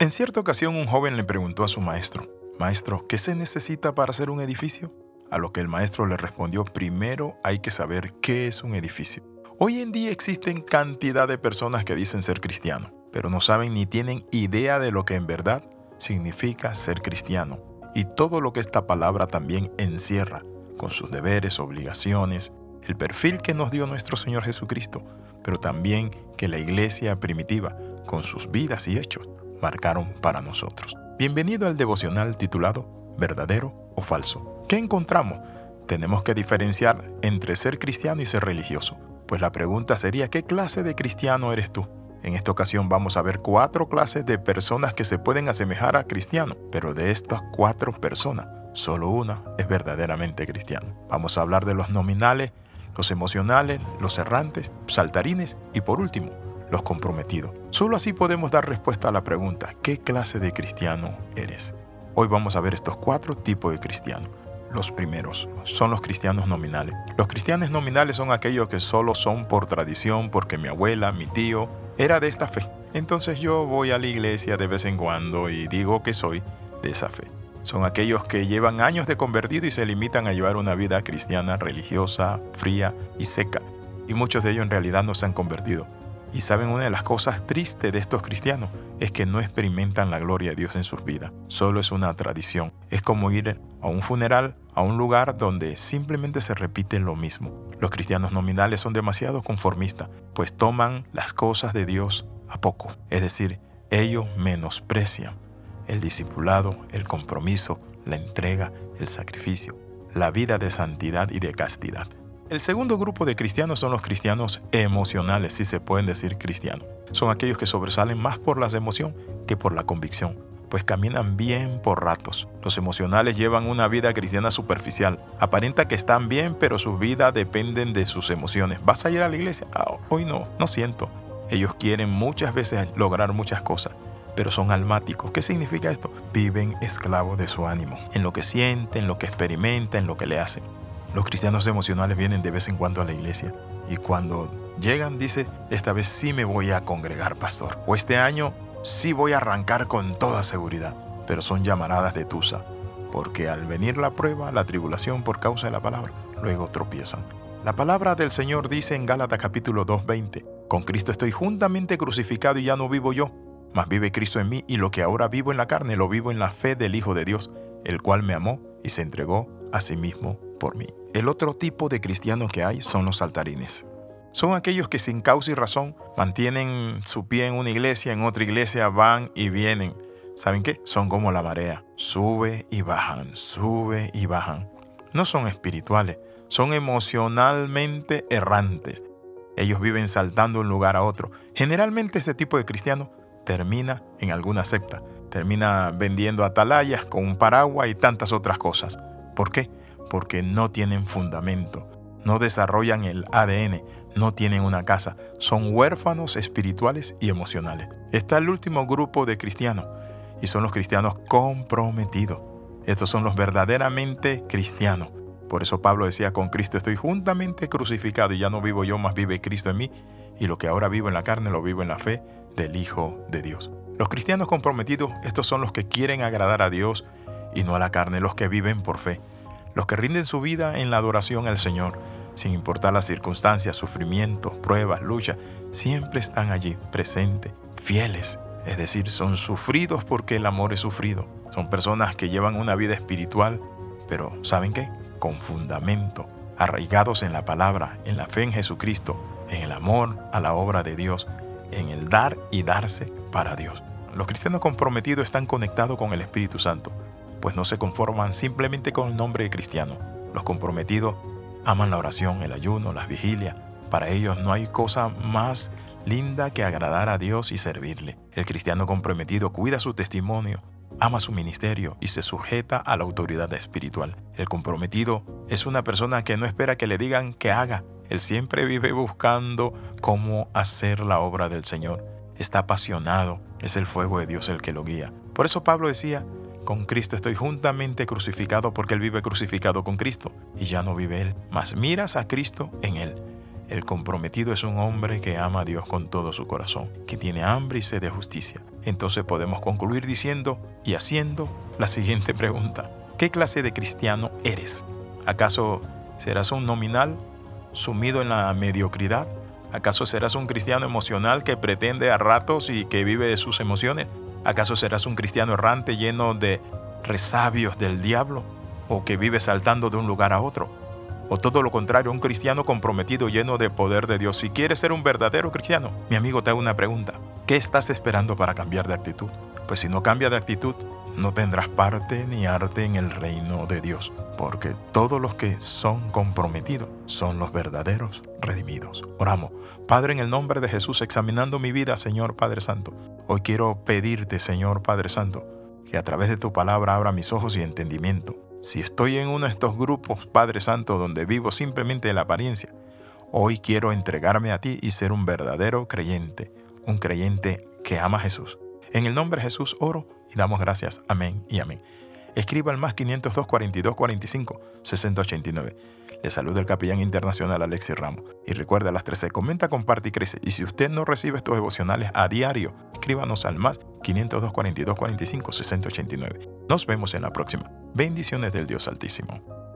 En cierta ocasión un joven le preguntó a su maestro, Maestro, ¿qué se necesita para hacer un edificio? A lo que el maestro le respondió, primero hay que saber qué es un edificio. Hoy en día existen cantidad de personas que dicen ser cristianos, pero no saben ni tienen idea de lo que en verdad significa ser cristiano y todo lo que esta palabra también encierra, con sus deberes, obligaciones, el perfil que nos dio nuestro Señor Jesucristo, pero también que la iglesia primitiva, con sus vidas y hechos, marcaron para nosotros. Bienvenido al devocional titulado ¿Verdadero o falso? ¿Qué encontramos? Tenemos que diferenciar entre ser cristiano y ser religioso. Pues la pregunta sería, ¿qué clase de cristiano eres tú? En esta ocasión vamos a ver cuatro clases de personas que se pueden asemejar a cristiano, pero de estas cuatro personas, solo una es verdaderamente cristiano. Vamos a hablar de los nominales, los emocionales, los errantes, saltarines y por último, los comprometidos. Solo así podemos dar respuesta a la pregunta, ¿qué clase de cristiano eres? Hoy vamos a ver estos cuatro tipos de cristianos. Los primeros son los cristianos nominales. Los cristianos nominales son aquellos que solo son por tradición, porque mi abuela, mi tío, era de esta fe. Entonces yo voy a la iglesia de vez en cuando y digo que soy de esa fe. Son aquellos que llevan años de convertido y se limitan a llevar una vida cristiana religiosa, fría y seca. Y muchos de ellos en realidad no se han convertido. Y saben, una de las cosas tristes de estos cristianos es que no experimentan la gloria de Dios en sus vidas. Solo es una tradición. Es como ir a un funeral, a un lugar donde simplemente se repite lo mismo. Los cristianos nominales son demasiado conformistas, pues toman las cosas de Dios a poco. Es decir, ellos menosprecian el discipulado, el compromiso, la entrega, el sacrificio, la vida de santidad y de castidad. El segundo grupo de cristianos son los cristianos emocionales, si se pueden decir cristianos. Son aquellos que sobresalen más por la emoción que por la convicción, pues caminan bien por ratos. Los emocionales llevan una vida cristiana superficial. Aparenta que están bien, pero su vida dependen de sus emociones. ¿Vas a ir a la iglesia? Ah, hoy no, no siento. Ellos quieren muchas veces lograr muchas cosas, pero son almáticos. ¿Qué significa esto? Viven esclavos de su ánimo, en lo que sienten, en lo que experimentan, en lo que le hacen. Los cristianos emocionales vienen de vez en cuando a la iglesia y cuando llegan dice, esta vez sí me voy a congregar, pastor. O este año sí voy a arrancar con toda seguridad. Pero son llamaradas de Tusa, porque al venir la prueba, la tribulación por causa de la palabra, luego tropiezan. La palabra del Señor dice en Gálatas capítulo 2:20, con Cristo estoy juntamente crucificado y ya no vivo yo, mas vive Cristo en mí y lo que ahora vivo en la carne lo vivo en la fe del Hijo de Dios, el cual me amó y se entregó a sí mismo por mí. El otro tipo de cristianos que hay son los saltarines. Son aquellos que sin causa y razón mantienen su pie en una iglesia, en otra iglesia van y vienen. ¿Saben qué? Son como la marea. Sube y bajan, sube y bajan. No son espirituales, son emocionalmente errantes. Ellos viven saltando de un lugar a otro. Generalmente este tipo de cristiano termina en alguna secta. Termina vendiendo atalayas con un paraguas y tantas otras cosas. ¿Por qué? Porque no tienen fundamento, no desarrollan el ADN, no tienen una casa, son huérfanos espirituales y emocionales. Está el último grupo de cristianos y son los cristianos comprometidos. Estos son los verdaderamente cristianos. Por eso Pablo decía, con Cristo estoy juntamente crucificado y ya no vivo yo, más vive Cristo en mí, y lo que ahora vivo en la carne lo vivo en la fe del Hijo de Dios. Los cristianos comprometidos, estos son los que quieren agradar a Dios y no a la carne, los que viven por fe, los que rinden su vida en la adoración al Señor, sin importar las circunstancias, sufrimientos, pruebas, luchas, siempre están allí, presentes, fieles. Es decir, son sufridos porque el amor es sufrido. Son personas que llevan una vida espiritual, pero ¿saben qué? Con fundamento, arraigados en la palabra, en la fe en Jesucristo, en el amor a la obra de Dios, en el dar y darse para Dios. Los cristianos comprometidos están conectados con el Espíritu Santo pues no se conforman simplemente con el nombre de cristiano. Los comprometidos aman la oración, el ayuno, las vigilias. Para ellos no hay cosa más linda que agradar a Dios y servirle. El cristiano comprometido cuida su testimonio, ama su ministerio y se sujeta a la autoridad espiritual. El comprometido es una persona que no espera que le digan que haga. Él siempre vive buscando cómo hacer la obra del Señor. Está apasionado, es el fuego de Dios el que lo guía. Por eso Pablo decía, con Cristo estoy juntamente crucificado porque Él vive crucificado con Cristo y ya no vive Él, mas miras a Cristo en Él. El comprometido es un hombre que ama a Dios con todo su corazón, que tiene hambre y sed de justicia. entonces podemos concluir diciendo y haciendo la siguiente pregunta. ¿Qué clase de cristiano eres? ¿Acaso serás un nominal sumido en la mediocridad? ¿Acaso serás un cristiano emocional que pretende a ratos y que vive de sus emociones? ¿Acaso serás un cristiano errante lleno de resabios del diablo? ¿O que vive saltando de un lugar a otro? ¿O todo lo contrario, un cristiano comprometido lleno de poder de Dios? Si quieres ser un verdadero cristiano, mi amigo te hago una pregunta. ¿Qué estás esperando para cambiar de actitud? Pues si no cambia de actitud, no tendrás parte ni arte en el reino de Dios, porque todos los que son comprometidos son los verdaderos redimidos. Oramos. Padre, en el nombre de Jesús, examinando mi vida, Señor Padre Santo, hoy quiero pedirte, Señor Padre Santo, que a través de tu palabra abra mis ojos y entendimiento. Si estoy en uno de estos grupos, Padre Santo, donde vivo simplemente de la apariencia, hoy quiero entregarme a ti y ser un verdadero creyente, un creyente que ama a Jesús en el nombre de Jesús oro y damos gracias. Amén y amén. Escriba al más 502 42 45 6089. Le saluda el capellán internacional Alexis Ramos. Y recuerda, a las 13, comenta, comparte y crece. Y si usted no recibe estos devocionales a diario, escríbanos al más 502 42 45 6089. Nos vemos en la próxima. Bendiciones del Dios Altísimo.